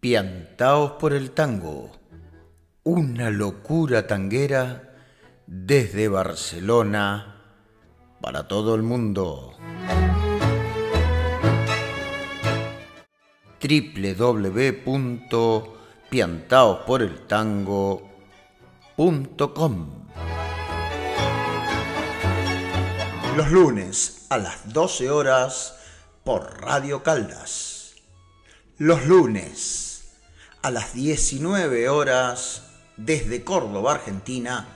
Piantaos por el tango, una locura tanguera desde Barcelona para todo el mundo. www.piantaosporeltango.com Los lunes a las 12 horas por Radio Caldas. Los lunes a las 19 horas desde Córdoba, Argentina,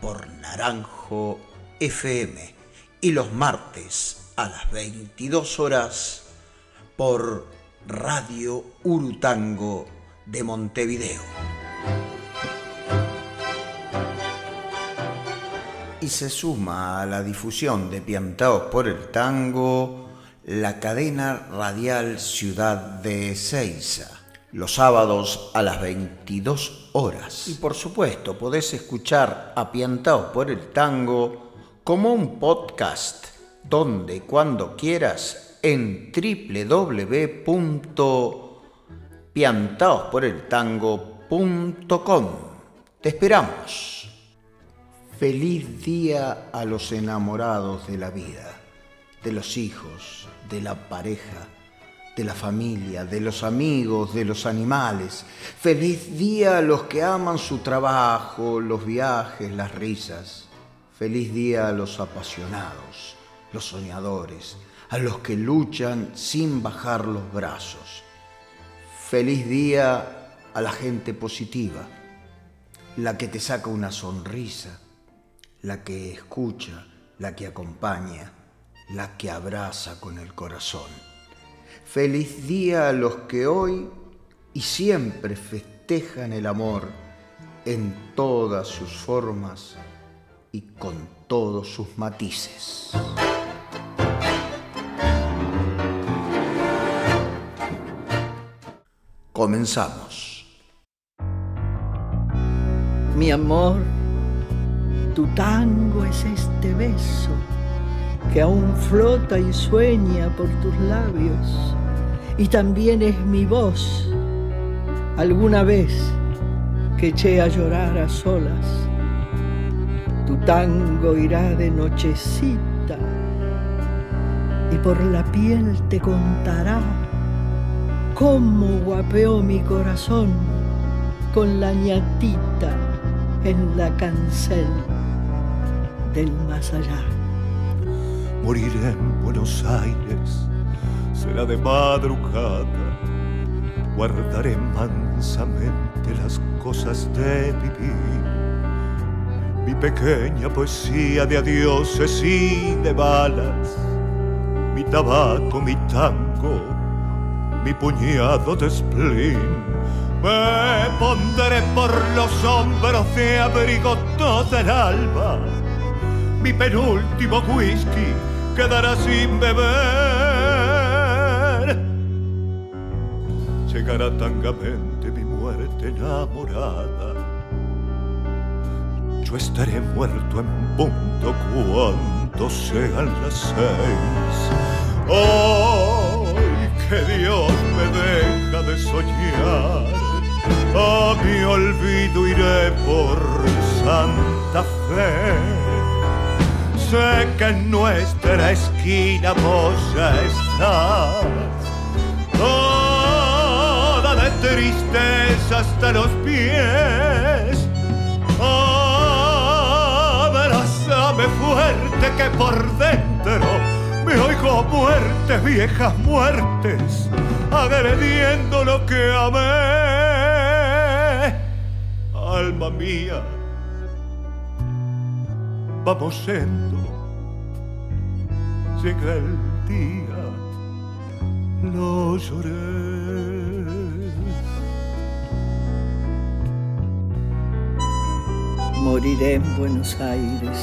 por Naranjo FM y los martes a las 22 horas por Radio Urutango de Montevideo. Y se suma a la difusión de Piantaos por el Tango la cadena radial Ciudad de Ezeiza los sábados a las 22 horas. Y por supuesto, podés escuchar Apiantados por el Tango como un podcast donde cuando quieras en www.piantaosporeltango.com. Te esperamos. Feliz día a los enamorados de la vida, de los hijos, de la pareja de la familia, de los amigos, de los animales. Feliz día a los que aman su trabajo, los viajes, las risas. Feliz día a los apasionados, los soñadores, a los que luchan sin bajar los brazos. Feliz día a la gente positiva, la que te saca una sonrisa, la que escucha, la que acompaña, la que abraza con el corazón. Feliz día a los que hoy y siempre festejan el amor en todas sus formas y con todos sus matices. Comenzamos. Mi amor, tu tango es este beso que aún flota y sueña por tus labios, y también es mi voz, alguna vez que eché a llorar a solas. Tu tango irá de nochecita y por la piel te contará cómo guapeó mi corazón con la ñatita en la cancel del más allá moriré en Buenos Aires, será de madrugada. Guardaré mansamente las cosas de vivir. Mi pequeña poesía de adioses y de balas, mi tabaco, mi tango, mi puñado de spleen. Me pondré por los hombros de abrigo todo el alba, mi penúltimo whisky quedará sin beber. Llegará tangamente mi muerte enamorada. Yo estaré muerto en punto cuando sean las seis. ¡Ay, que Dios me deja de soñar! A mi olvido iré por Santa Fe sé que en nuestra esquina vos ya estás, toda de tristeza hasta los pies. Abrázame fuerte que por dentro me oigo muertes, viejas muertes, agrediendo lo que amé. Alma mía, vamos yendo. Llega el día, no lloré. Moriré en Buenos Aires.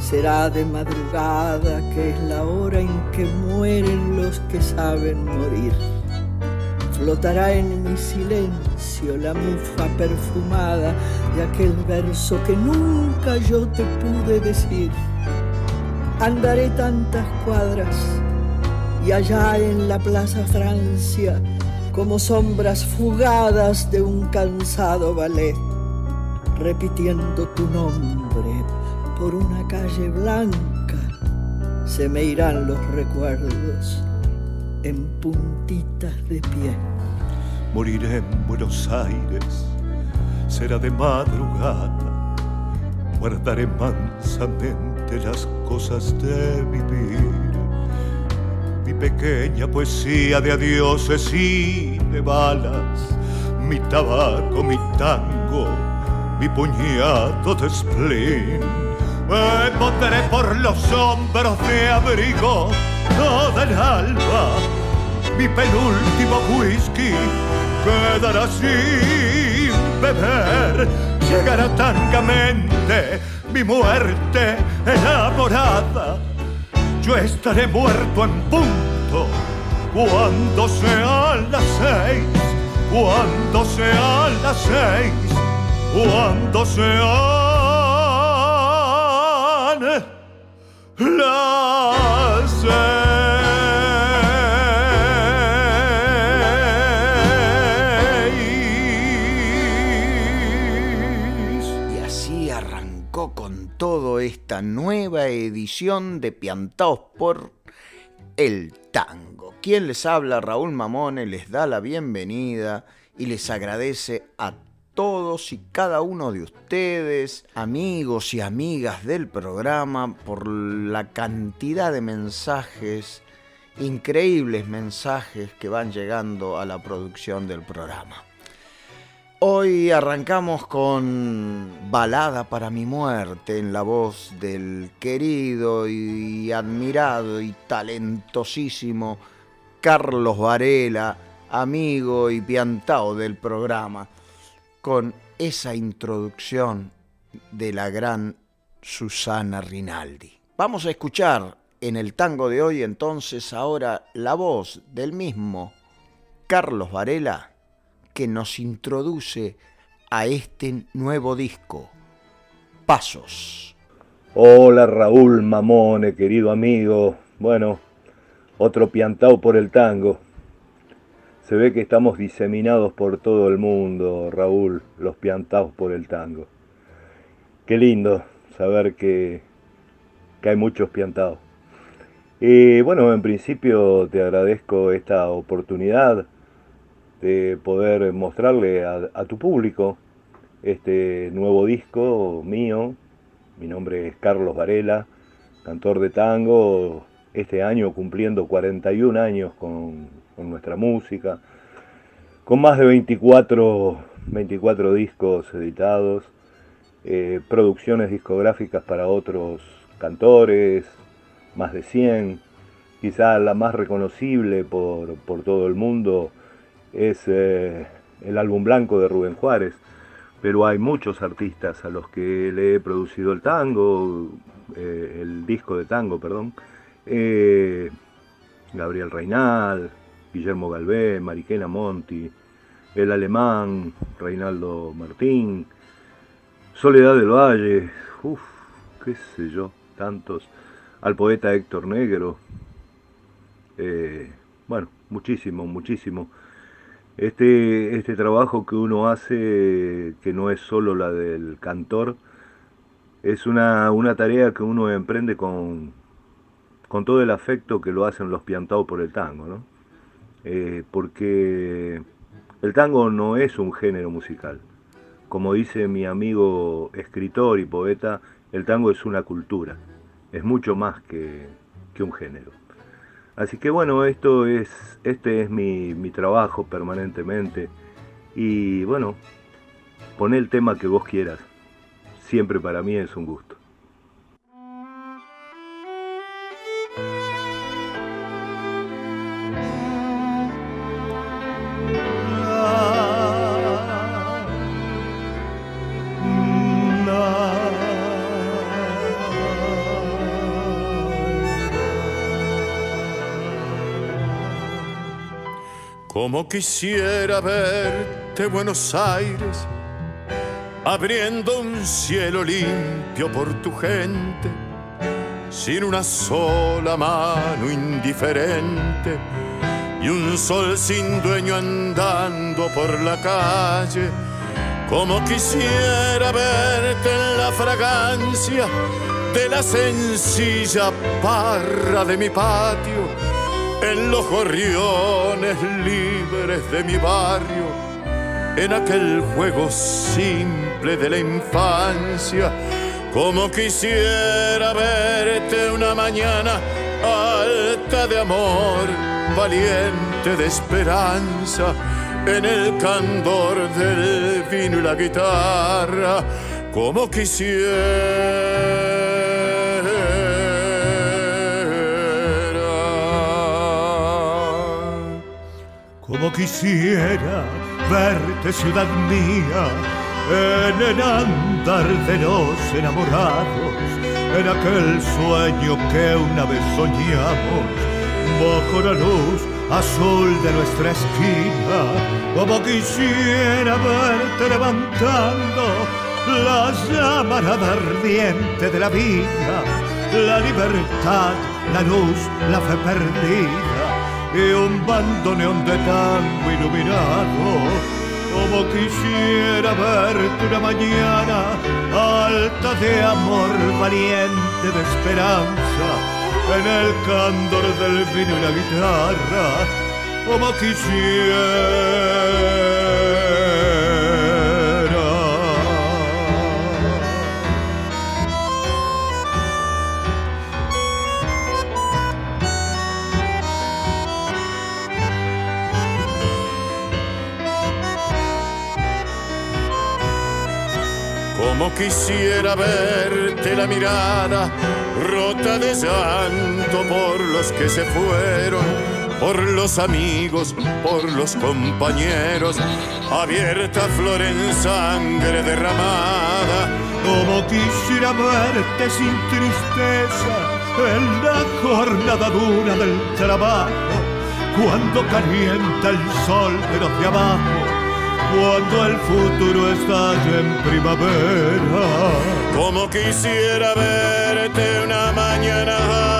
Será de madrugada, que es la hora en que mueren los que saben morir. Flotará en mi silencio la mufa perfumada de aquel verso que nunca yo te pude decir. Andaré tantas cuadras y allá en la Plaza Francia, como sombras fugadas de un cansado ballet, repitiendo tu nombre por una calle blanca, se me irán los recuerdos en puntitas de pie. Moriré en Buenos Aires, será de madrugada, guardaré mansamente las cosas de vivir. Mi pequeña poesía de adioses y de balas, mi tabaco, mi tango, mi puñado de spleen. Me pondré por los hombros de abrigo toda el alba. Mi penúltimo whisky quedará sin beber. Llegará tangamente mi muerte enamorada. Yo estaré muerto en punto cuando sean las seis, cuando sean las seis, cuando sean las Y esta nueva edición de Piantaos por el Tango. Quien les habla, Raúl Mamone, les da la bienvenida y les agradece a todos y cada uno de ustedes, amigos y amigas del programa, por la cantidad de mensajes, increíbles mensajes que van llegando a la producción del programa. Hoy arrancamos con Balada para mi muerte en la voz del querido y admirado y talentosísimo Carlos Varela, amigo y piantao del programa, con esa introducción de la gran Susana Rinaldi. Vamos a escuchar en el tango de hoy entonces ahora la voz del mismo Carlos Varela que nos introduce a este nuevo disco, Pasos. Hola Raúl Mamone, querido amigo. Bueno, otro piantao por el tango. Se ve que estamos diseminados por todo el mundo, Raúl, los piantaos por el tango. Qué lindo saber que, que hay muchos piantaos. Y bueno, en principio te agradezco esta oportunidad de poder mostrarle a, tu público este nuevo disco mío. Mi nombre es Carlos Varela, cantor de tango, este año cumpliendo 41 años con, con nuestra música, con más de 24, 24 discos editados, eh, producciones discográficas para otros cantores, más de 100, quizá la más reconocible por, por todo el mundo es eh, el álbum blanco de Rubén Juárez, pero hay muchos artistas a los que le he producido el tango, eh, el disco de tango, perdón, eh, Gabriel Reinal, Guillermo Galvé, Mariquena Monti, el alemán Reinaldo Martín, Soledad del Valle, uff, qué sé yo, tantos, al poeta Héctor Negro, bueno, muchísimo, muchísimo. Este, este trabajo que uno hace, que no es solo la del cantor, es una, una tarea que uno emprende con, con todo el afecto que lo hacen los piantados por el tango, ¿no? Eh, porque el tango no es un género musical. Como dice mi amigo escritor y poeta, el tango es una cultura, es mucho más que, que un género. Así que bueno, esto es, este es mi, mi trabajo permanentemente. Y bueno, pon el tema que vos quieras. Siempre para mí es un gusto. Como quisiera verte Buenos Aires, abriendo un cielo limpio por tu gente, sin una sola mano indiferente y un sol sin dueño andando por la calle, como quisiera verte en la fragancia de la sencilla parra de mi patio en los gorriones libres de mi barrio, en aquel juego simple de la infancia, como quisiera verte una mañana alta de amor, valiente de esperanza, en el candor del vino y la guitarra, como quisiera como quisiera verte, ciudad mía, en el andar de los enamorados, en aquel sueño que una vez soñamos, bajo la luz azul de nuestra esquina, como quisiera verte levantando la llamarada ardiente de la vida, la libertad, la luz, la fe perdida y un bandoneón de tango iluminado. Como quisiera verte una mañana alta de amor, valiente de esperanza, en el candor del vino y la guitarra, como quisiera como quisiera verte la mirada rota de llanto por los que se fueron, por los amigos, por los compañeros, abierta flor en sangre derramada. Como quisiera verte sin tristeza en la jornada dura del trabajo, cuando calienta el sol de los de abajo cuando el futuro está en primavera. Como quisiera verte una mañana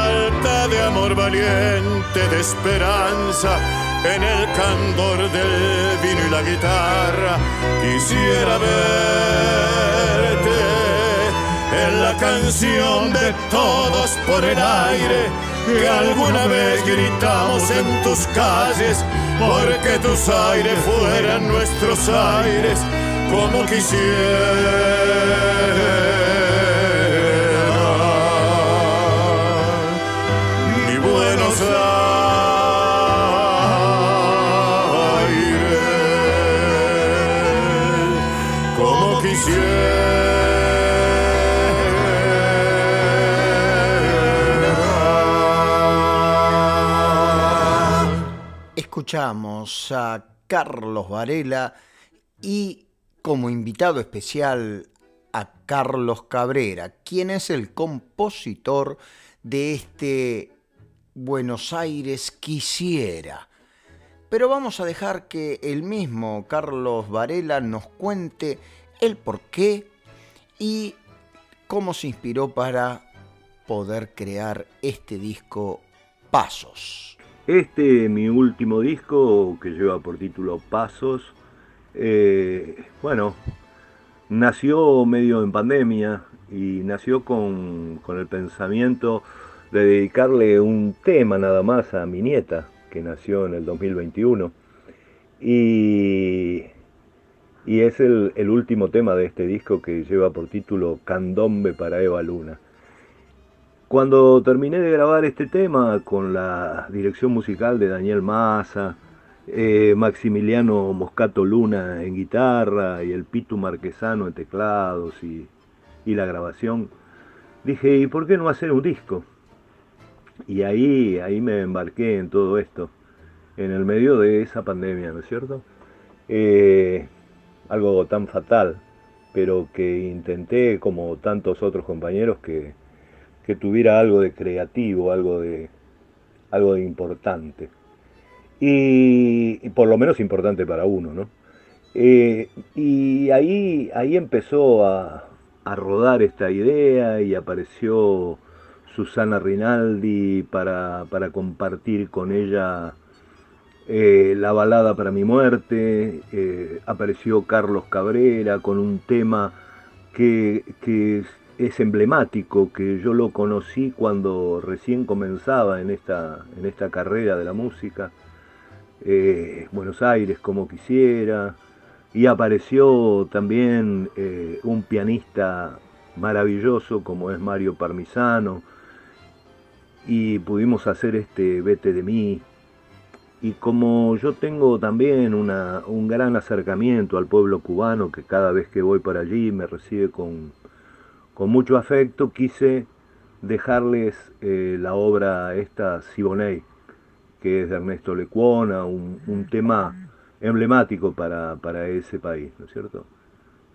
alta de amor valiente, de esperanza, en el candor del vino y la guitarra. Quisiera verte en la canción de todos por el aire que alguna vez gritamos en tus calles porque tus aires fueran nuestros aires como quisiera. Escuchamos a Carlos Varela y como invitado especial a Carlos Cabrera, quien es el compositor de este Buenos Aires quisiera. Pero vamos a dejar que el mismo Carlos Varela nos cuente el por qué y cómo se inspiró para poder crear este disco Pasos. Este, mi último disco, que lleva por título Pasos, eh, bueno, nació medio en pandemia y nació con, el pensamiento de dedicarle un tema nada más a mi nieta, que nació en el 2021. Y, y es el, el último tema de este disco que lleva por título Candombe para Eva Luna. Cuando terminé de grabar este tema con la dirección musical de Daniel Massa, eh, Maximiliano Moscato Luna en guitarra y el Pitu Marquesano en teclados y, la grabación, dije, ¿y por qué no hacer un disco? Y ahí, ahí me embarqué en todo esto, en el medio de esa pandemia, ¿no es cierto? Eh, algo tan fatal, pero que intenté, como tantos otros compañeros, que que tuviera algo de creativo, algo de, algo de importante. y, por lo menos importante para uno, ¿no? Eh, y ahí, ahí empezó a, rodar esta idea y apareció Susana Rinaldi para, compartir con ella eh, la balada para mi muerte, eh, apareció Carlos Cabrera con un tema que, que, es emblemático, que yo lo conocí cuando recién comenzaba en esta, en esta carrera de la música, eh, Buenos Aires como quisiera, y apareció también eh, un pianista maravilloso como es Mario Parmisano, y pudimos hacer este Vete de mí. Y como yo tengo también un gran acercamiento al pueblo cubano, que cada vez que voy para allí me recibe con, con mucho afecto quise dejarles eh, la obra esta Siboney, que es de Ernesto Lecuona, un, tema emblemático para, ese país, ¿no es cierto?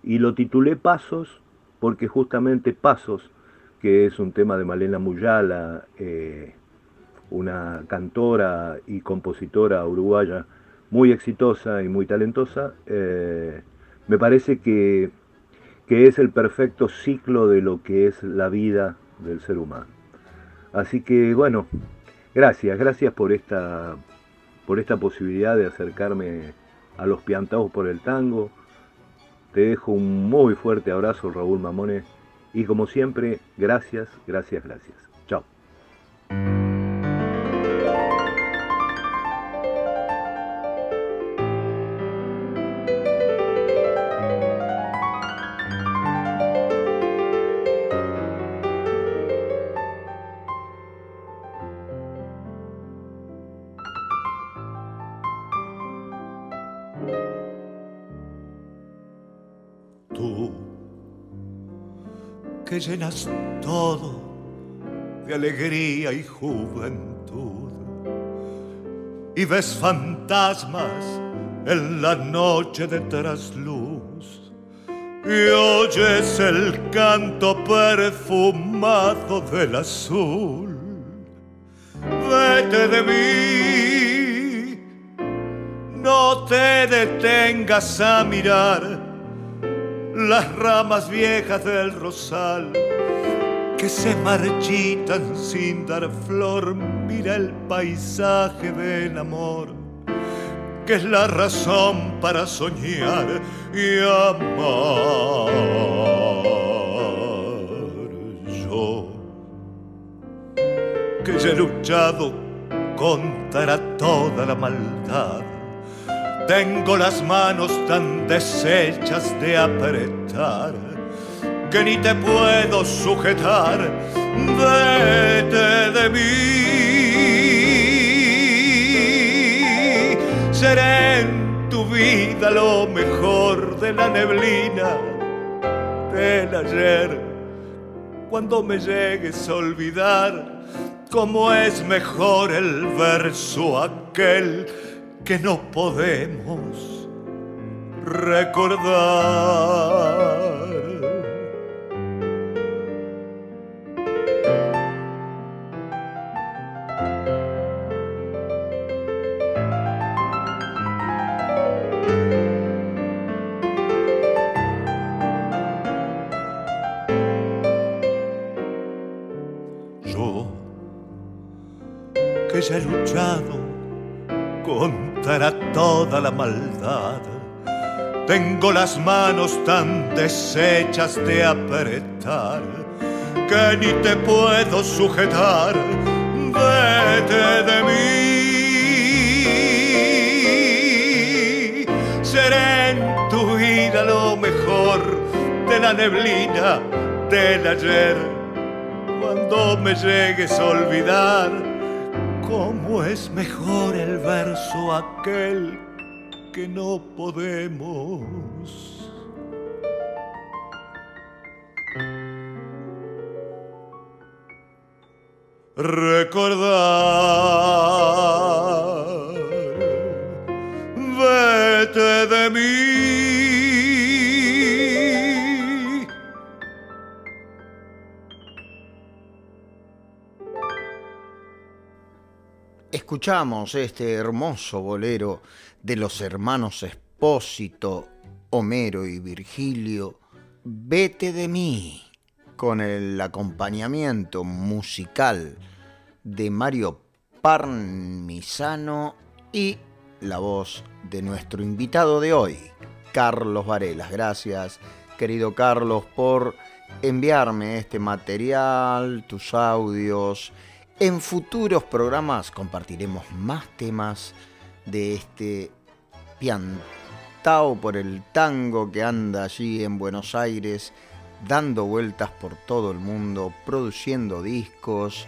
Y lo titulé Pasos porque justamente Pasos, que es un tema de Malena Muyala, eh, una cantora y compositora uruguaya muy exitosa y muy talentosa, eh, me parece que que es el perfecto ciclo de lo que es la vida del ser humano. Así que bueno, gracias, gracias por esta, por esta posibilidad de acercarme a los piantados por el tango. Te dejo un muy fuerte abrazo, Raúl Mamones, y como siempre, gracias, gracias, gracias. Llenas todo de alegría y juventud. Y ves fantasmas en la noche de trasluz. Y oyes el canto perfumado del azul. Vete de mí, no te detengas a mirar las ramas viejas del rosal que se marchitan sin dar flor. Mira el paisaje del amor, que es la razón para soñar y amar. Yo, que ya he luchado contra toda la maldad tengo las manos tan deshechas de apretar que ni te puedo sujetar. Vete de mí. Seré en tu vida lo mejor de la neblina del ayer. Cuando me llegues a olvidar cómo es mejor el verso aquel que no podemos recordar. Yo, que ya he luchado contra toda la maldad. Tengo las manos tan deshechas de apretar que ni te puedo sujetar. Vete de mí. Seré en tu vida lo mejor de la neblina del ayer. Cuando me llegues a olvidar cómo es mejor el verso aquel que no podemos. Escuchamos este hermoso bolero de los hermanos Espósito, Homero y Virgilio, Vete de mí, con el acompañamiento musical de Mario Parmisano y la voz de nuestro invitado de hoy, Carlos Varelas. Gracias, querido Carlos, por enviarme este material, tus audios. En futuros programas compartiremos más temas de este piantao por el tango que anda allí en Buenos Aires, dando vueltas por todo el mundo, produciendo discos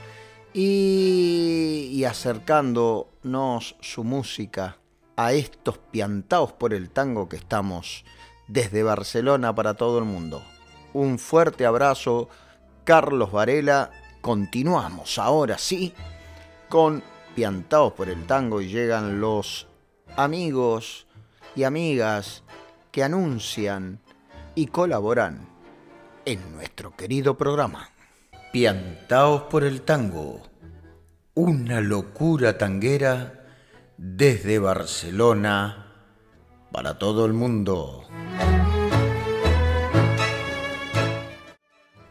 y, acercándonos su música a estos piantaos por el tango que estamos desde Barcelona para todo el mundo. Un fuerte abrazo, Carlos Varela. Continuamos ahora sí con Piantaos por el Tango y llegan los amigos y amigas que anuncian y colaboran en nuestro querido programa. Piantaos por el Tango, una locura tanguera desde Barcelona para todo el mundo.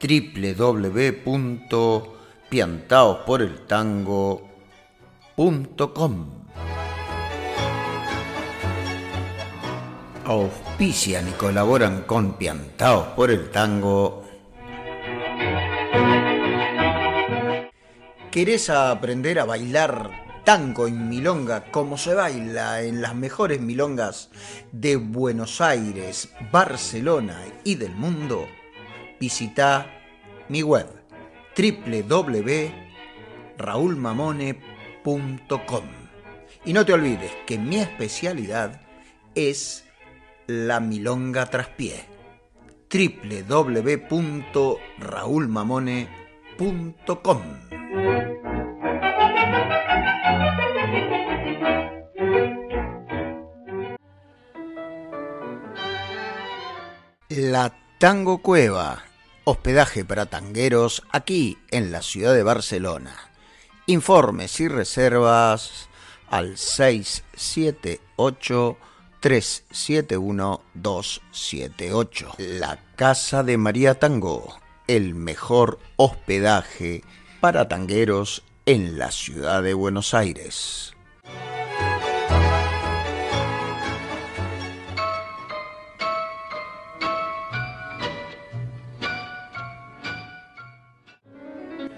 www.piantaosporeltango.com Auspician y colaboran con Piantaos por el Tango. ¿Querés aprender a bailar tango en milonga como se baila en las mejores milongas de Buenos Aires, Barcelona y del mundo? Visita mi web www.raulmamone.com. Y no te olvides que mi especialidad es la milonga traspié. www.raulmamone.com. La Tango Cueva hospedaje para tangueros aquí en la ciudad de Barcelona. Informes y reservas al 678 371 278. La Casa de María Tango, el mejor hospedaje para tangueros en la ciudad de Buenos Aires.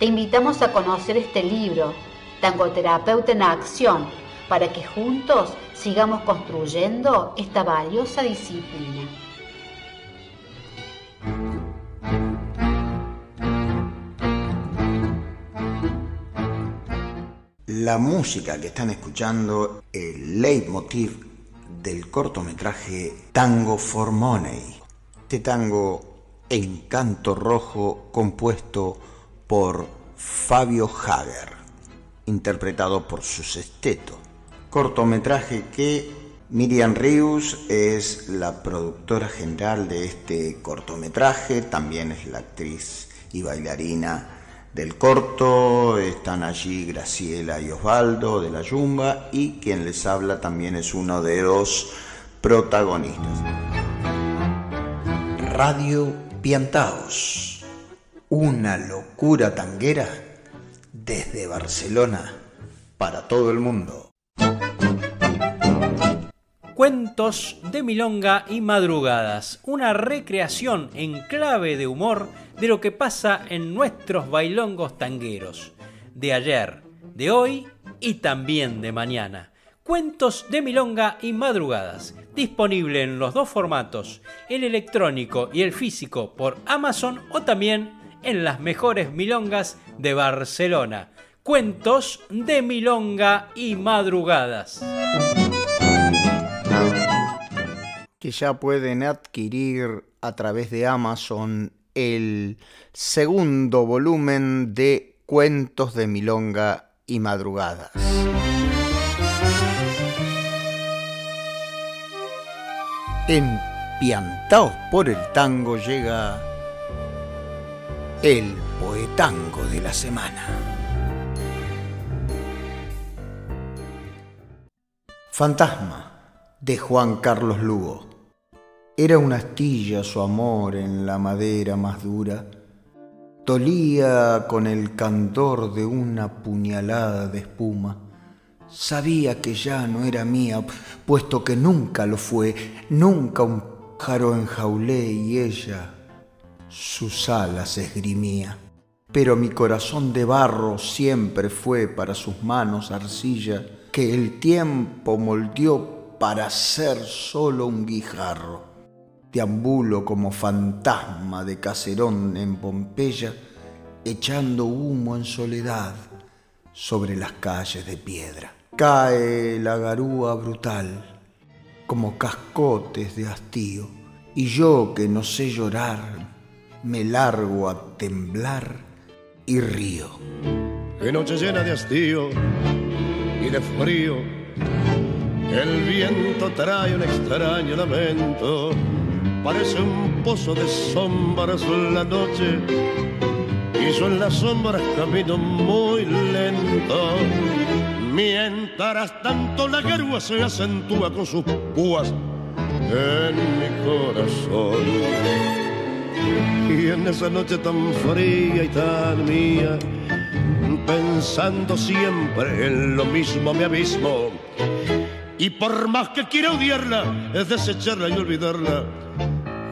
te invitamos a conocer este libro, Tangoterapeuta en Acción, para que juntos sigamos construyendo esta valiosa disciplina. La música que están escuchando, el leitmotiv del cortometraje Tango for Money. Este tango en canto rojo compuesto por Fabio Hager, interpretado por su sexteto. Cortometraje que Miriam Rius es la productora general de este cortometraje, también es la actriz y bailarina del corto, están allí Graciela y Osvaldo de la Yumba y quien les habla también es uno de los protagonistas. Radio Piantaos una locura tanguera desde Barcelona para todo el mundo. Cuentos de Milonga y Madrugadas, una recreación en clave de humor de lo que pasa en nuestros bailongos tangueros, de ayer, de hoy y también de mañana. Cuentos de Milonga y Madrugadas, disponible en los dos formatos, el electrónico y el físico por Amazon o también en las mejores milongas de Barcelona. cuentos de milonga y madrugadas. Que ya pueden adquirir a través de Amazon el segundo volumen de Cuentos de Milonga y Madrugadas. Empiantaos por el tango llega el poetango de la semana. Fantasma de Juan Carlos Lugo. Era una astilla su amor en la madera más dura. Tolía con el candor de una puñalada de espuma. Sabía que ya no era mía, puesto que nunca lo fue, nunca un pájaro enjaulé y ella sus alas esgrimía. Pero mi corazón de barro siempre fue para sus manos arcilla que el tiempo moldeó para ser solo un guijarro. Deambulo como fantasma de caserón en Pompeya, echando humo en soledad sobre las calles de piedra. Cae la garúa brutal, como cascotes de hastío, y yo que no sé llorar, me largo a temblar y río. Qué noche llena de hastío y de frío, el viento trae un extraño lamento, parece un pozo de sombras en la noche, y yo en las sombras camino muy lento. Mientras tanto la garúa se acentúa con sus púas en mi corazón. Y en esa noche tan fría y tan mía, pensando siempre en lo mismo me abismo. Y por más que quiera odiarla, es desecharla y olvidarla,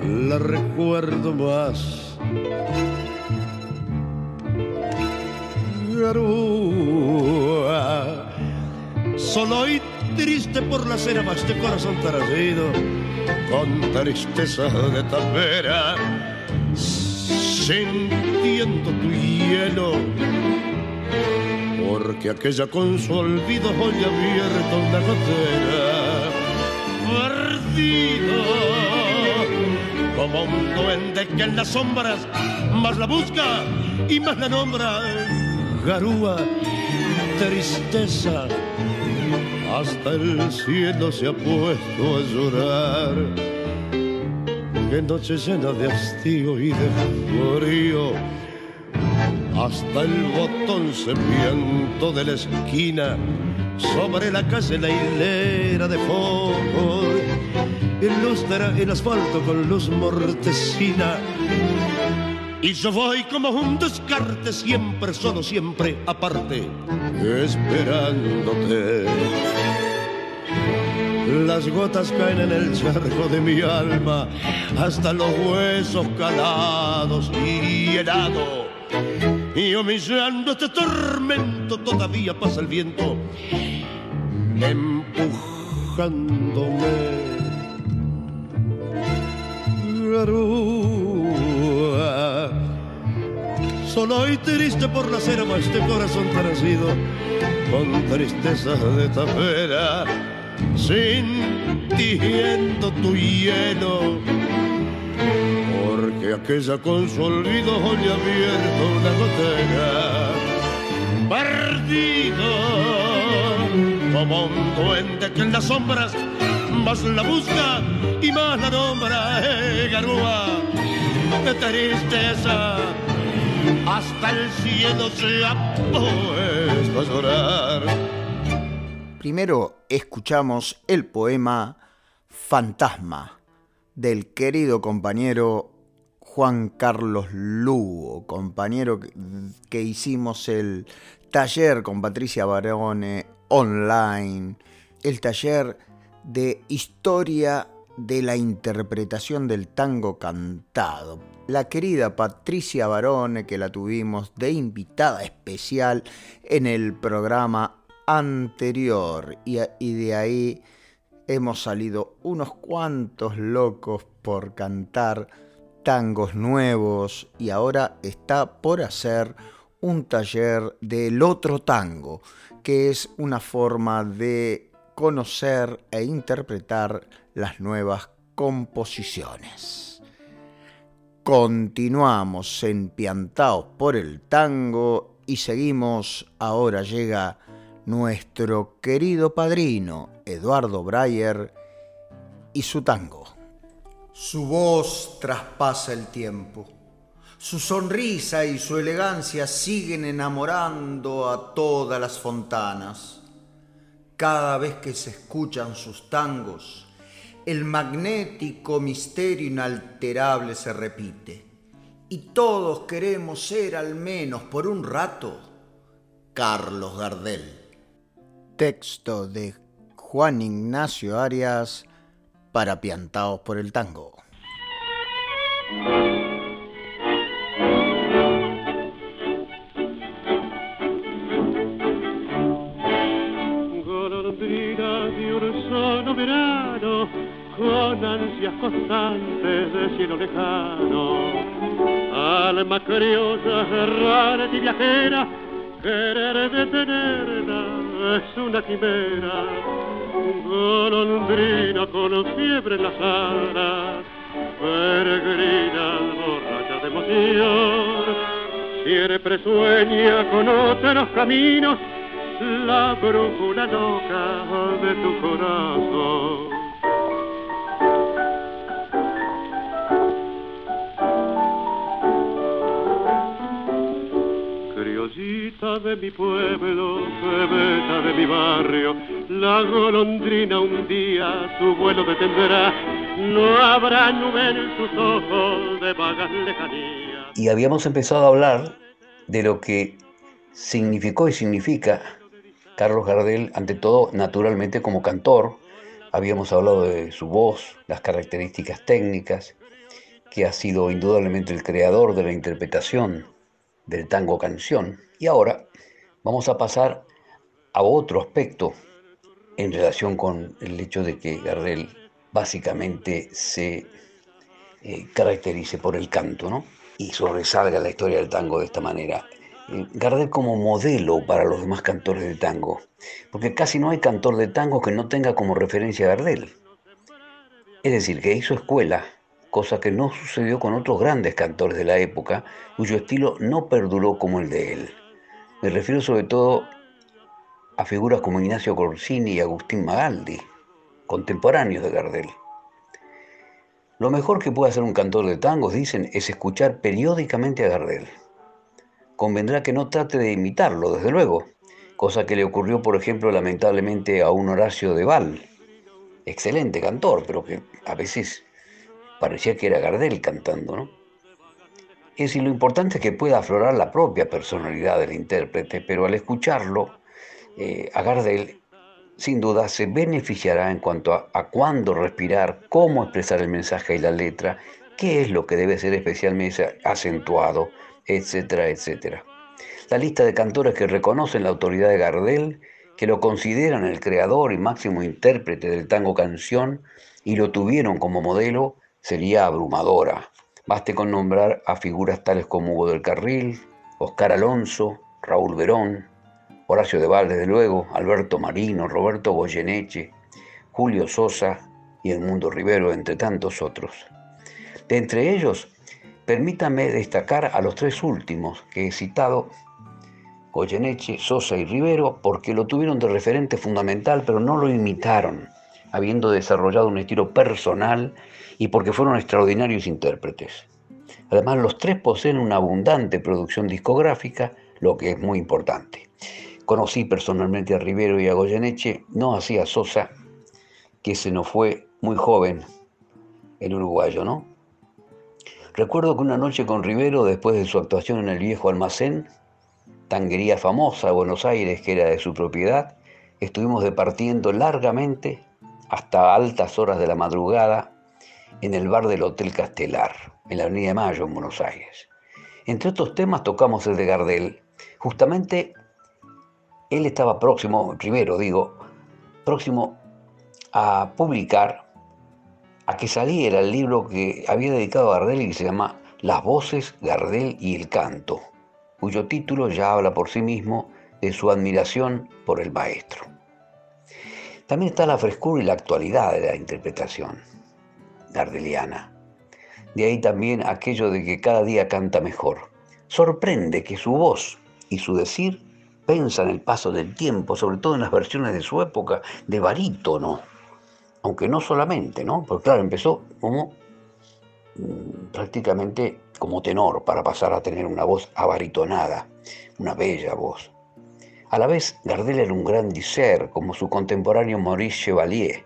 la recuerdo más. Garúa, solo y triste por la cera más de corazón taracido, con tristeza de tapera, sintiendo tu hielo, porque aquella con su olvido hoy abierta una gotera, perdido, como un duende que en las sombras más la busca y más la nombra, garúa, tristeza hasta el cielo se ha puesto a llorar. Qué noche llena de hastío y de frío, hasta el botón serpiento de la esquina, sobre la calle la hilera de fuego, ilustra el asfalto con luz mortecina. Y yo voy como un descarte, siempre solo, siempre aparte, esperándote. Las gotas caen en el charco de mi alma, hasta los huesos calados y helado. Y humillando este tormento, todavía pasa el viento, empujándome. Garúa, solo y triste por la cera, este corazón parecido, con tristeza de tapera sintiendo tu hielo. Porque aquella con su olvido hoy abierto una gotera. Perdido como un duende que en las sombras más la busca y más la nombra. Eh, garúa, de tristeza. Hasta el cielo se ha puesto a llorar. Primero escuchamos el poema Fantasma del querido compañero Juan Carlos Lugo, compañero que hicimos el taller con Patricia Barone online, el taller de historia de la interpretación del tango cantado. La querida Patricia Barone, que la tuvimos de invitada especial en el programa anterior. Y, de ahí hemos salido unos cuantos locos por cantar tangos nuevos. Y ahora está por hacer un taller del otro tango, que es una forma de conocer e interpretar las nuevas composiciones. Continuamos empiantados por el tango y seguimos, ahora llega nuestro querido padrino Eduardo Breyer y su tango. Su voz traspasa el tiempo. Su sonrisa y su elegancia siguen enamorando a todas las fontanas. Cada vez que se escuchan sus tangos, el magnético misterio inalterable se repite. Y todos queremos ser al menos por un rato Carlos Gardel. Texto de Juan Ignacio Arias para Piantaos por el Tango. verano con ansias constantes de cielo lejano. Alma criolla, errante y viajera, querer detenerla es una quimera. Golondrina con fiebre en las alas, peregrina borracha de emoción, siempre sueña con otros caminos la brújula loca de tu corazón. De mi pueblo, de mi barrio, la golondrina un día su vuelo detendrá, no habrá nube en sus ojos de vagas lejanías. Y habíamos empezado a hablar de lo que significó y significa Carlos Gardel, ante todo, naturalmente como cantor, habíamos hablado de su voz, las características técnicas, que ha sido indudablemente el creador de la interpretación del tango canción. Y ahora vamos a pasar a otro aspecto en relación con el hecho de que Gardel básicamente se eh, caracterice por el canto, ¿no? Y sobresalga la historia del tango de esta manera. Gardel como modelo para los demás cantores de tango, porque casi no hay cantor de tango que no tenga como referencia a Gardel. Es decir, que hizo escuela, cosa que no sucedió con otros grandes cantores de la época, cuyo estilo no perduró como el de él. Me refiero sobre todo a figuras como Ignacio Corsini y Agustín Magaldi, contemporáneos de Gardel. Lo mejor que puede hacer un cantor de tangos, dicen, es escuchar periódicamente a Gardel convendrá que no trate de imitarlo, desde luego, cosa que le ocurrió, por ejemplo, lamentablemente a un Horacio de Val, excelente cantor, pero que a veces parecía que era Gardel cantando, ¿no? Es decir, lo importante es que pueda aflorar la propia personalidad del intérprete, pero al escucharlo, eh, a Gardel, sin duda, se beneficiará en cuanto a, a cuándo respirar, cómo expresar el mensaje y la letra, qué es lo que debe ser especialmente acentuado, etcétera, etcétera. La lista de cantores que reconocen la autoridad de Gardel, que lo consideran el creador y máximo intérprete del tango canción y lo tuvieron como modelo, sería abrumadora. Baste con nombrar a figuras tales como Hugo del Carril, Oscar Alonso, Raúl Verón, Horacio de Val, desde luego, Alberto Marino, Roberto Goyeneche, Julio Sosa y Edmundo Rivero, entre tantos otros. De entre ellos, Permítame destacar a los tres últimos que he citado, Goyeneche, Sosa y Rivero, porque lo tuvieron de referente fundamental, pero no lo imitaron, habiendo desarrollado un estilo personal y porque fueron extraordinarios intérpretes. Además, los tres poseen una abundante producción discográfica, lo que es muy importante. Conocí personalmente a Rivero y a Goyeneche, no así a Sosa, que se nos fue muy joven, el uruguayo, ¿no? Recuerdo que una noche con Rivero, después de su actuación en el viejo almacén, tanguería famosa Buenos Aires, que era de su propiedad, estuvimos departiendo largamente hasta altas horas de la madrugada en el bar del Hotel Castelar, en la Avenida de Mayo, en Buenos Aires. Entre otros temas tocamos el de Gardel. Justamente él estaba próximo, Rivero digo, próximo a publicar a que saliera el libro que había dedicado a Gardel y que se llama Las voces, Gardel y el canto. cuyo título ya habla por sí mismo de su admiración por el maestro. También está la frescura y la actualidad de la interpretación gardeliana. De ahí también aquello de que cada día canta mejor. Sorprende que su voz y su decir pensan el paso del tiempo, sobre todo en las versiones de su época de barítono, aunque no solamente, ¿no? Porque claro, empezó como mm, prácticamente como tenor para pasar a tener una voz abaritonada, una bella voz. A la vez, Gardel era un gran diser, como su contemporáneo Maurice Chevalier.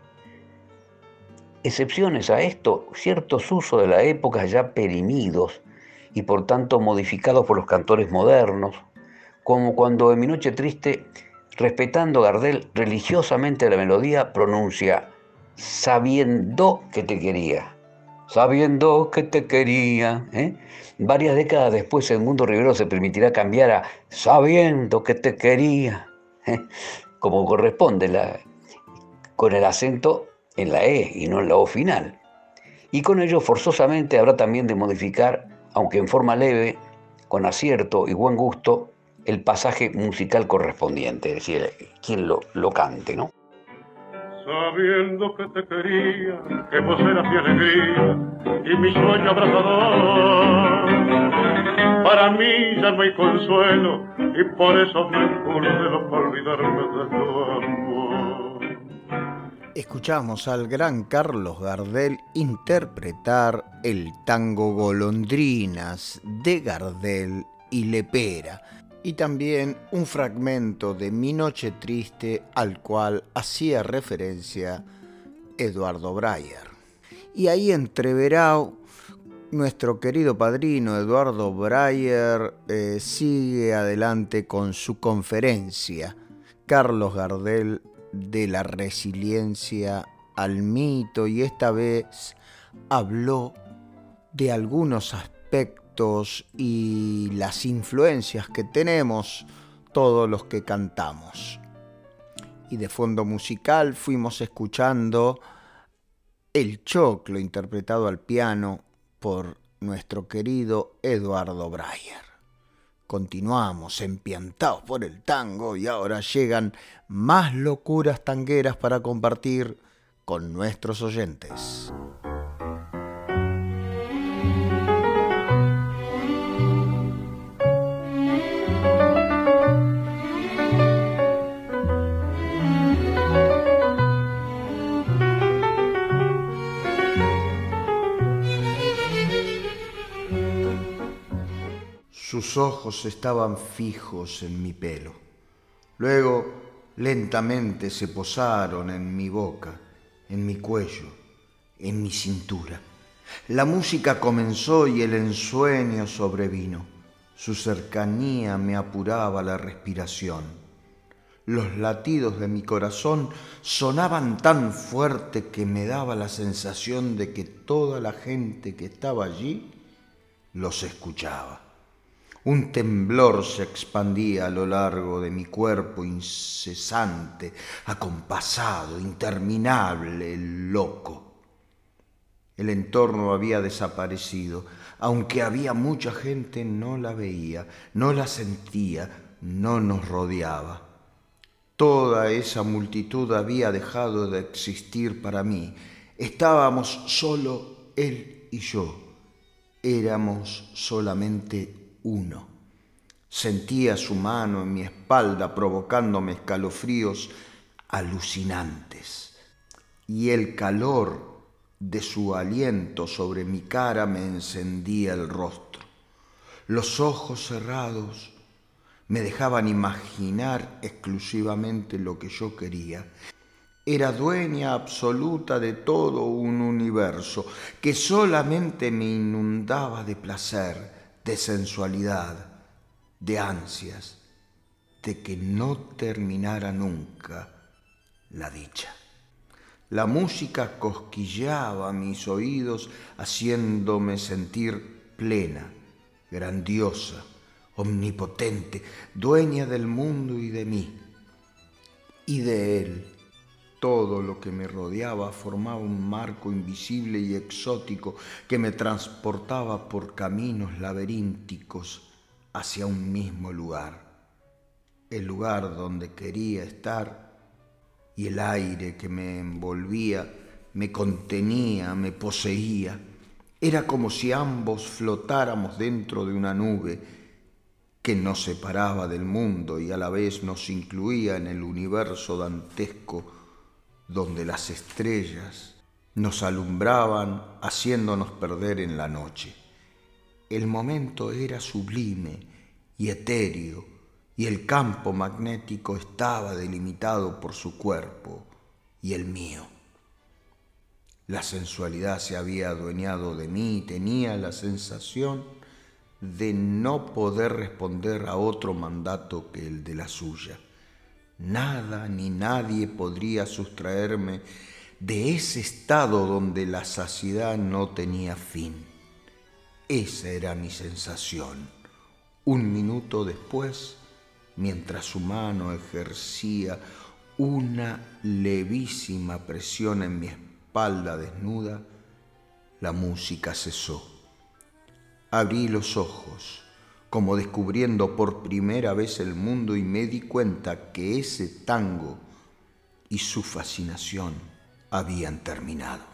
Excepciones a esto, ciertos usos de la época ya perimidos y por tanto modificados por los cantores modernos, como cuando en Mi Noche Triste, respetando Gardel religiosamente la melodía, pronuncia sabiendo que te quería, sabiendo que te quería. ¿eh? Varias décadas después el mundo Rivero se permitirá cambiar a sabiendo que te quería, ¿eh? como corresponde, la, con el acento en la E y no en la O final. Y con ello forzosamente habrá también de modificar, aunque en forma leve, con acierto y buen gusto, el pasaje musical correspondiente, es decir, quien lo, cante, ¿no? Sabiendo que te quería, que vos eras mi alegría y mi sueño abrazador. Para mí ya no hay consuelo y por eso me de para olvidarme de tu. Escuchamos al gran Carlos Gardel interpretar el tango Golondrinas de Gardel y Lepera y también un fragmento de Mi Noche Triste al cual hacía referencia Eduardo Breyer. Y ahí entreverá nuestro querido padrino Eduardo Breyer eh, sigue adelante con su conferencia, Carlos Gardel de la resiliencia al mito, y esta vez habló de algunos aspectos y las influencias que tenemos todos los que cantamos. Y de fondo musical fuimos escuchando El Choclo interpretado al piano por nuestro querido Eduardo Breyer. Continuamos empiantados por el tango y ahora llegan más locuras tangueras para compartir con nuestros oyentes. Sus ojos estaban fijos en mi pelo. Luego lentamente se posaron en mi boca, en mi cuello, en mi cintura. La música comenzó y el ensueño sobrevino. Su cercanía me apuraba la respiración. Los latidos de mi corazón sonaban tan fuerte que me daba la sensación de que toda la gente que estaba allí los escuchaba. Un temblor se expandía a lo largo de mi cuerpo incesante, acompasado, interminable, loco. El entorno había desaparecido, aunque había mucha gente, no la veía, no la sentía, no nos rodeaba. Toda esa multitud había dejado de existir para mí. Estábamos solo él y yo. Éramos solamente uno. Sentía su mano en mi espalda provocándome escalofríos alucinantes y el calor de su aliento sobre mi cara me encendía el rostro. Los ojos cerrados me dejaban imaginar exclusivamente lo que yo quería. Era dueña absoluta de todo un universo que solamente me inundaba de placer de sensualidad, de ansias, de que no terminara nunca la dicha. La música cosquilleaba mis oídos haciéndome sentir plena, grandiosa, omnipotente, dueña del mundo y de mí, y de él todo lo que me rodeaba formaba un marco invisible y exótico que me transportaba por caminos laberínticos hacia un mismo lugar, el lugar donde quería estar y el aire que me envolvía, me contenía, me poseía. Era como si ambos flotáramos dentro de una nube que nos separaba del mundo y a la vez nos incluía en el universo dantesco donde las estrellas nos alumbraban haciéndonos perder en la noche. El momento era sublime y etéreo y el campo magnético estaba delimitado por su cuerpo y el mío. La sensualidad se había adueñado de mí y tenía la sensación de no poder responder a otro mandato que el de la suya. Nada ni nadie podría sustraerme de ese estado donde la saciedad no tenía fin. Esa era mi sensación. Un minuto después, mientras su mano ejercía una levísima presión en mi espalda desnuda, la música cesó. Abrí los ojos, como descubriendo por primera vez el mundo y me di cuenta que ese tango y su fascinación habían terminado.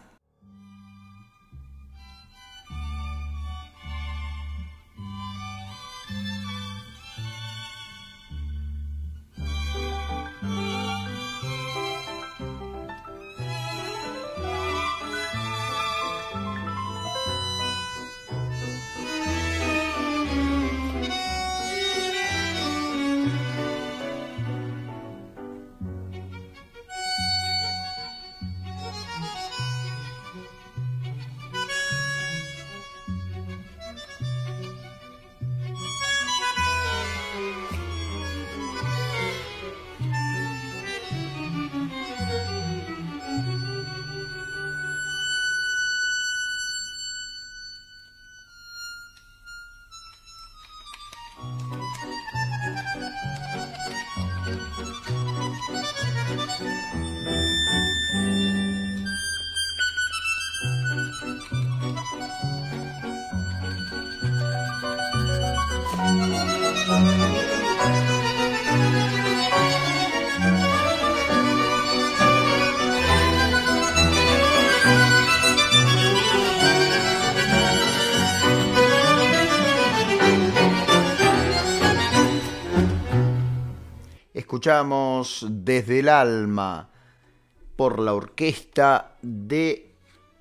Desde el alma por la orquesta de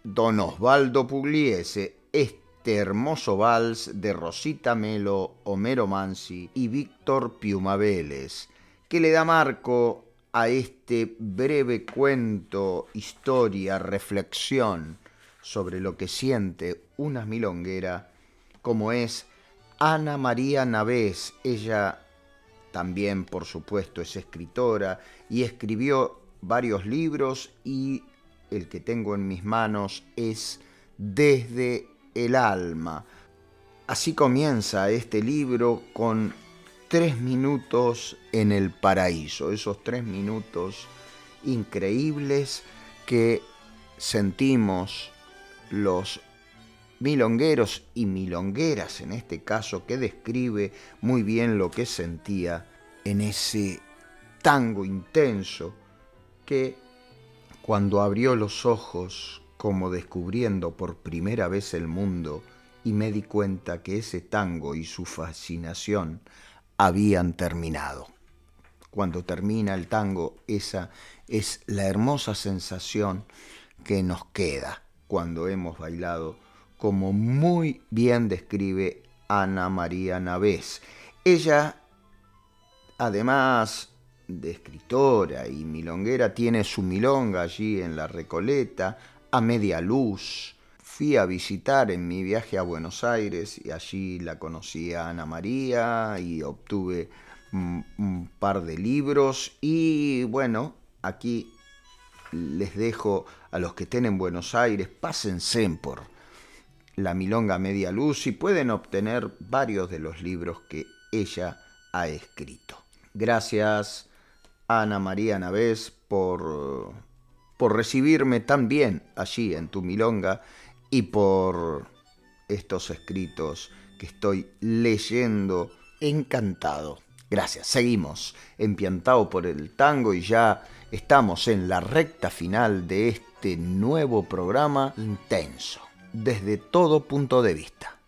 Don Osvaldo Pugliese este hermoso vals de Rosita Melo, Homero Mansi y Víctor Piuma que le da marco a este breve cuento, historia, reflexión sobre lo que siente una milonguera como es Ana María Navés. Ella también, por supuesto, es escritora y escribió varios libros y el que tengo en mis manos es Desde el alma. Así comienza este libro con tres minutos en el paraíso, esos tres minutos increíbles que sentimos los milongueros y milongueras en este caso, que describe muy bien lo que sentía en ese tango intenso que cuando abrió los ojos como descubriendo por primera vez el mundo y me di cuenta que ese tango y su fascinación habían terminado. Cuando termina el tango, esa es la hermosa sensación que nos queda cuando hemos bailado como muy bien describe Ana María Navés. Ella, además de escritora y milonguera, tiene su milonga allí en la Recoleta, a media luz. Fui a visitar en mi viaje a Buenos Aires y allí la conocí a Ana María y obtuve un, par de libros y bueno, aquí les dejo a los que estén en Buenos Aires, pásense por la Milonga Media Luz y pueden obtener varios de los libros que ella ha escrito. Gracias Ana María Navés por, por recibirme tan bien allí en tu Milonga y por estos escritos que estoy leyendo encantado. Gracias. Seguimos empiantados por el tango y ya estamos en la recta final de este nuevo programa intenso, desde todo punto de vista.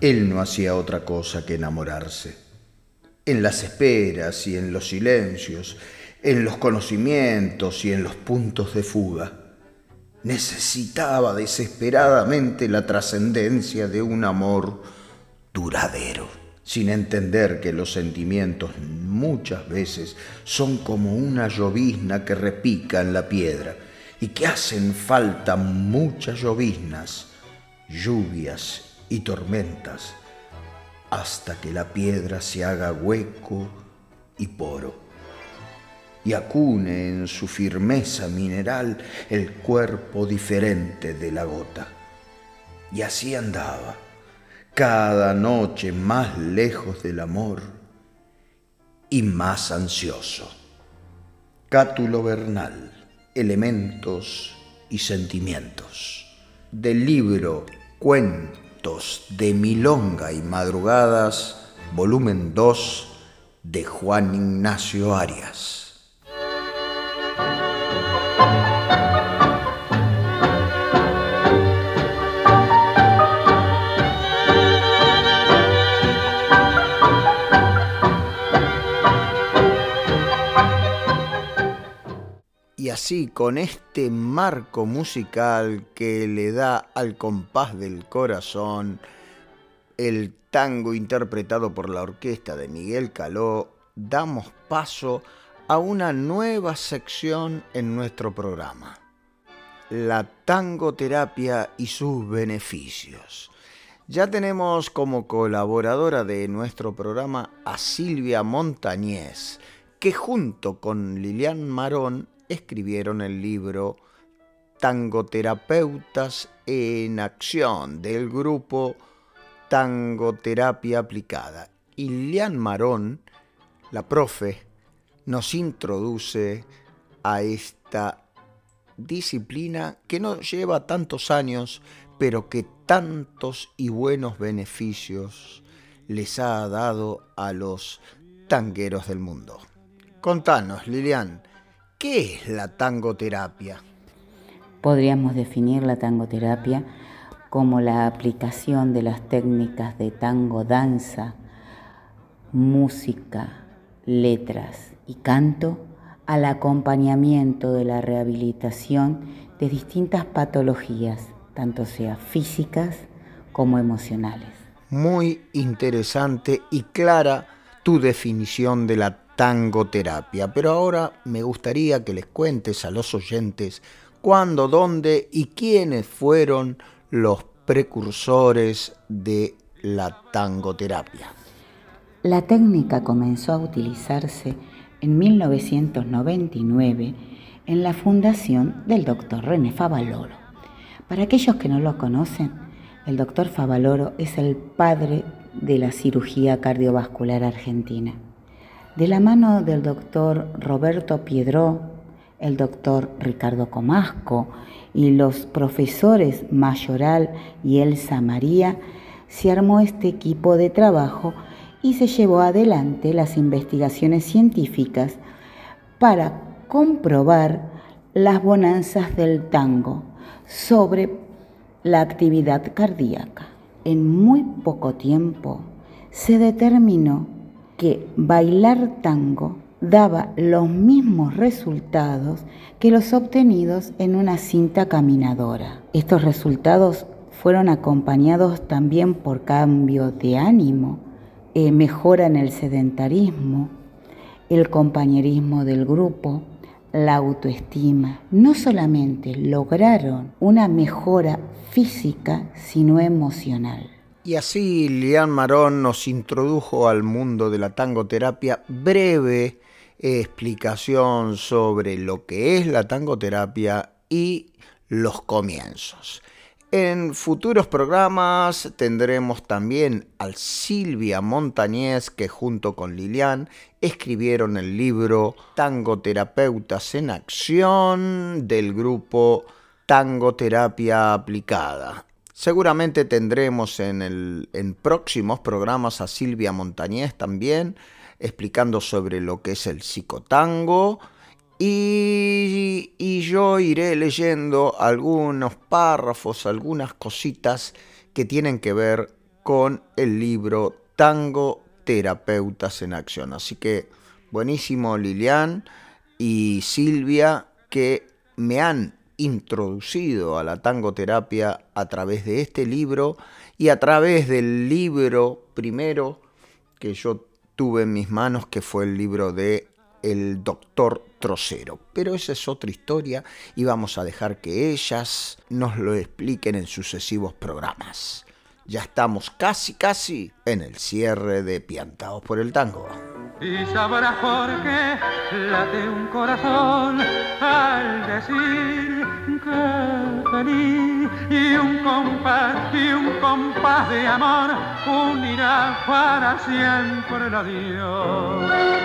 Él no hacía otra cosa que enamorarse. En las esperas y en los silencios, en los conocimientos y en los puntos de fuga. Necesitaba desesperadamente la trascendencia de un amor duradero, sin entender que los sentimientos muchas veces son como una llovizna que repica en la piedra y que hacen falta muchas lloviznas, lluvias y tormentas hasta que la piedra se haga hueco y poro y acune en su firmeza mineral el cuerpo diferente de la gota. Y así andaba, cada noche más lejos del amor y más ansioso. Cátulo Bernal, Elementos y Sentimientos, del libro Cuentos de Milonga y Madrugadas, volumen 2 de Juan Ignacio Arias. Y así, con este marco musical que le da al compás del corazón, el tango interpretado por la orquesta de Miguel Caló, damos paso a una nueva sección en nuestro programa, la tangoterapia y sus beneficios. Ya tenemos como colaboradora de nuestro programa a Silvia Montañez, que junto con Lilian Marón escribieron el libro Tangoterapeutas en Acción del grupo Tangoterapia Aplicada. Y Lian Marón, la profe, nos introduce a esta disciplina que no lleva tantos años, pero que tantos y buenos beneficios les ha dado a los tangueros del mundo. Contanos, Lilian, ¿Qué es la tangoterapia? Podríamos definir la tangoterapia como la aplicación de las técnicas de tango, danza, música, letras y canto al acompañamiento de la rehabilitación de distintas patologías, tanto sea físicas como emocionales. Muy interesante y clara tu definición de la tangoterapia. Pero ahora me gustaría que les cuentes a los oyentes cuándo, dónde y quiénes fueron los precursores de la tangoterapia. La técnica comenzó a utilizarse en 1999 en la fundación del doctor René Favaloro. Para aquellos que no lo conocen, el doctor Favaloro es el padre de la cirugía cardiovascular argentina. De la mano del doctor Roberto Piedró, el doctor Ricardo Comasco y los profesores Mayoral y Elsa María, se armó este equipo de trabajo y se llevó adelante las investigaciones científicas para comprobar las bonanzas del tango sobre la actividad cardíaca. En muy poco tiempo se determinó que bailar tango daba los mismos resultados que los obtenidos en una cinta caminadora. Estos resultados fueron acompañados también por cambio de ánimo, eh, mejora en el sedentarismo, el compañerismo del grupo, la autoestima. No solamente lograron una mejora física, sino emocional. Y así Lian Marón nos introdujo al mundo de la tangoterapia, breve explicación sobre lo que es la tangoterapia y los comienzos. En futuros programas tendremos también al Silvia Montañez que junto con Lilian escribieron el libro Tango Terapeutas en Acción del grupo Tango Terapia Aplicada. Seguramente tendremos en, el, en próximos programas a Silvia Montañez también explicando sobre lo que es el psicotango y, y yo iré leyendo algunos párrafos, algunas cositas que tienen que ver con el libro Tango Terapeutas en Acción. Así que buenísimo Lilian y Silvia que me han introducido a la tangoterapia a través de este libro y a través del libro primero que yo tuve en mis manos, que fue el libro de El Doctor Trocero. Pero esa es otra historia y vamos a dejar que ellas nos lo expliquen en sucesivos programas. Ya estamos casi, casi en el cierre de Piantados por el Tango. Y late un corazón al decir y un compás y un compás de amor unirá para siempre el adiós.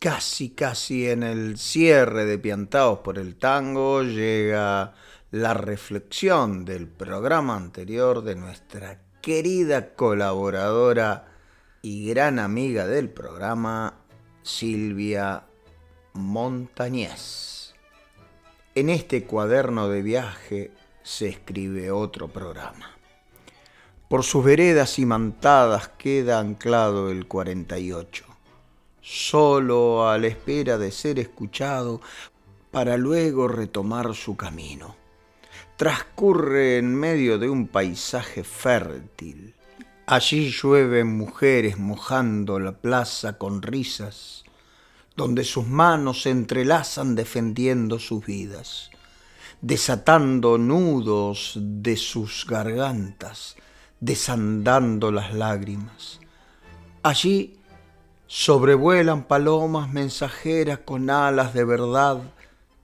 Casi, casi en el cierre de Piantaos por el Tango llega la reflexión del programa anterior de nuestra querida colaboradora y gran amiga del programa, Silvia Montañez. En este cuaderno de viaje se escribe otro programa. Por sus veredas imantadas queda anclado el 48 solo a la espera de ser escuchado para luego retomar su camino. Transcurre en medio de un paisaje fértil. Allí llueven mujeres mojando la plaza con risas, donde sus manos se entrelazan defendiendo sus vidas, desatando nudos de sus gargantas, desandando las lágrimas. Allí Sobrevuelan palomas mensajeras con alas de verdad,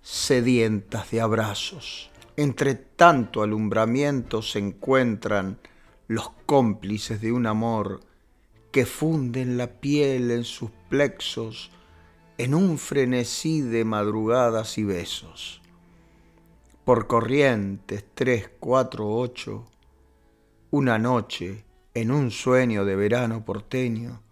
sedientas de abrazos. Entre tanto alumbramiento se encuentran los cómplices de un amor que funden la piel en sus plexos en un frenesí de madrugadas y besos. Por corrientes tres, cuatro, ocho, una noche en un sueño de verano porteño,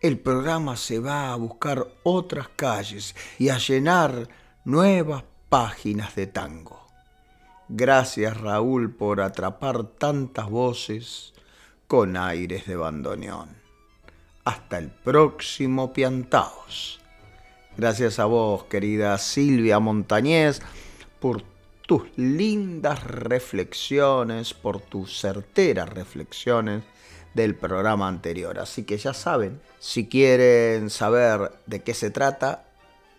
el programa se va a buscar otras calles y a llenar nuevas páginas de tango. Gracias Raúl por atrapar tantas voces con aires de bandoneón. Hasta el próximo Piantaos. Gracias a vos, querida Silvia Montañez, por tus lindas reflexiones, por tus certeras reflexiones del programa anterior. Así que ya saben, si quieren saber de qué se trata,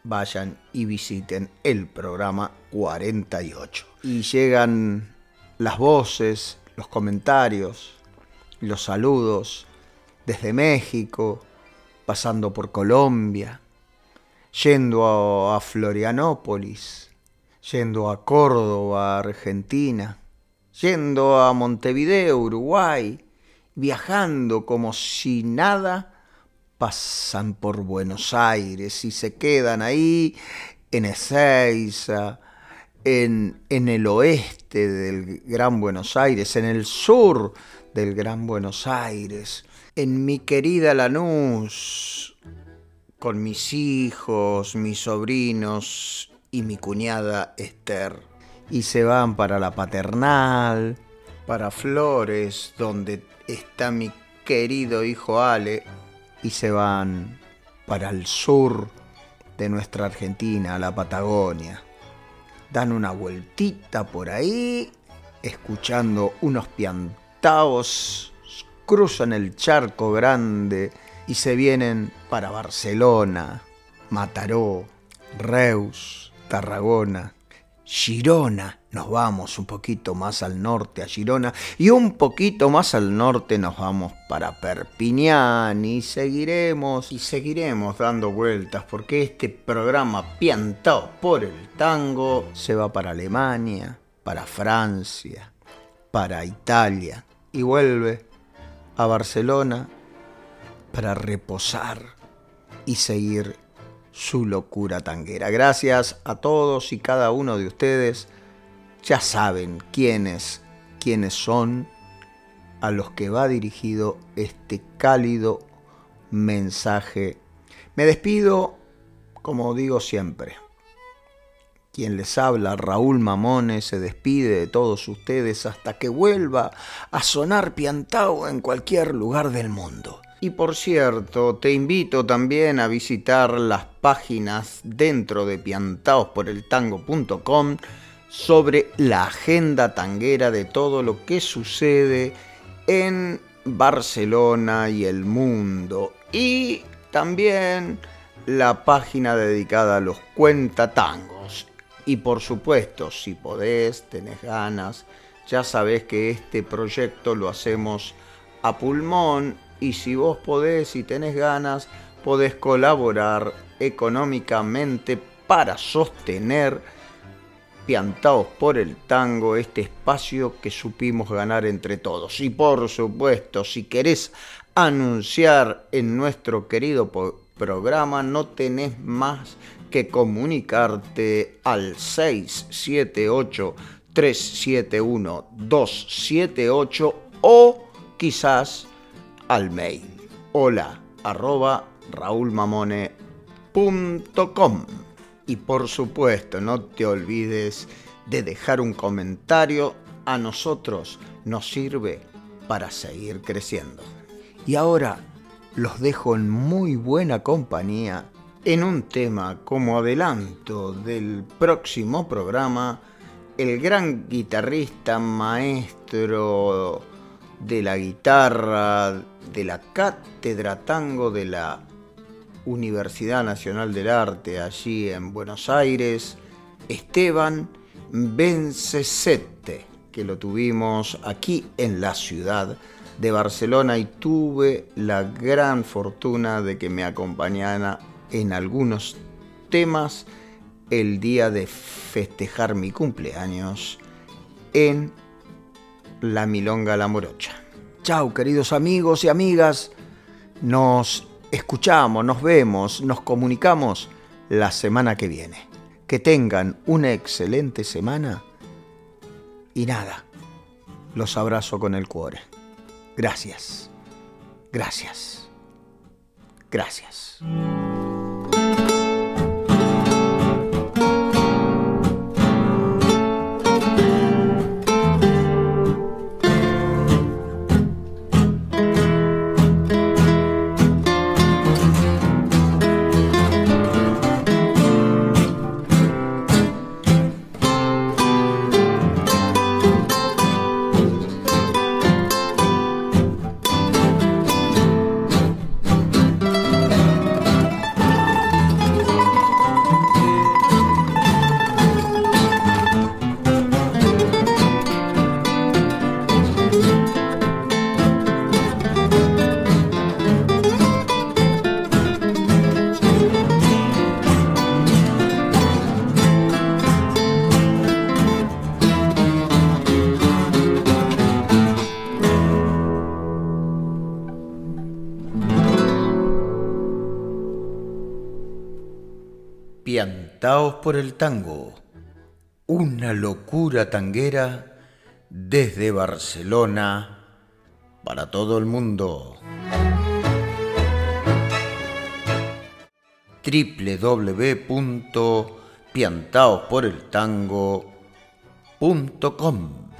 vayan y visiten el programa 48. Y llegan las voces, los comentarios, los saludos desde México, pasando por Colombia, yendo a, Florianópolis, yendo a Córdoba, Argentina, yendo a Montevideo, Uruguay, viajando como si nada, pasan por Buenos Aires y se quedan ahí en Ezeiza, en, en el oeste del Gran Buenos Aires, en el sur del Gran Buenos Aires, en mi querida Lanús, con mis hijos, mis sobrinos y mi cuñada Esther. Y se van para la paternal, para Flores, donde está mi querido hijo Ale, y se van para el sur de nuestra Argentina, a la Patagonia. dan una vueltita por ahí, escuchando unos piantaos, cruzan el charco grande y se vienen para Barcelona, Mataró, Reus, Tarragona, Girona. Nos vamos un poquito más al norte a Girona y un poquito más al norte nos vamos para Perpiñán y seguiremos y seguiremos dando vueltas porque este programa piantado por el tango se va para Alemania, para Francia, para Italia y vuelve a Barcelona para reposar y seguir su locura tanguera. Gracias a todos y cada uno de ustedes. Ya saben quiénes, quiénes son a los que va dirigido este cálido mensaje. Me despido, como digo siempre. Quien les habla, Raúl Mamones, se despide de todos ustedes hasta que vuelva a sonar piantao en cualquier lugar del mundo. Y por cierto, te invito también a visitar las páginas dentro de piantaosporeltango.com sobre la agenda tanguera de todo lo que sucede en Barcelona y el mundo. Y también la página dedicada a los cuentatangos. Y por supuesto, si podés, tenés ganas, ya sabés que este proyecto lo hacemos a pulmón y si vos podés y tenés ganas, podés colaborar económicamente para sostener piantados por el tango, este espacio que supimos ganar entre todos. Y por supuesto, si querés anunciar en nuestro querido programa, no tenés más que comunicarte al 678 371 278 o quizás al mail hola arroba raulmamone.com y por supuesto no te olvides de dejar un comentario. A nosotros nos sirve para seguir creciendo. Y ahora los dejo en muy buena compañía en un tema como adelanto del próximo programa el gran guitarrista maestro de la guitarra de la Cátedra Tango de la Universidad Nacional del Arte allí en Buenos Aires, Esteban Bencesete, que lo tuvimos aquí en la ciudad de Barcelona y tuve la gran fortuna de que me acompañara en algunos temas el día de festejar mi cumpleaños en la Milonga La Morocha. Chao, queridos amigos y amigas. Nos escuchamos, nos vemos, nos comunicamos la semana que viene. Que tengan una excelente semana. Y nada, los abrazo con el cuore. Gracias. Gracias. Gracias. Por el tango. Una locura tanguera desde Barcelona para todo el mundo. www.piantaosporeltango.com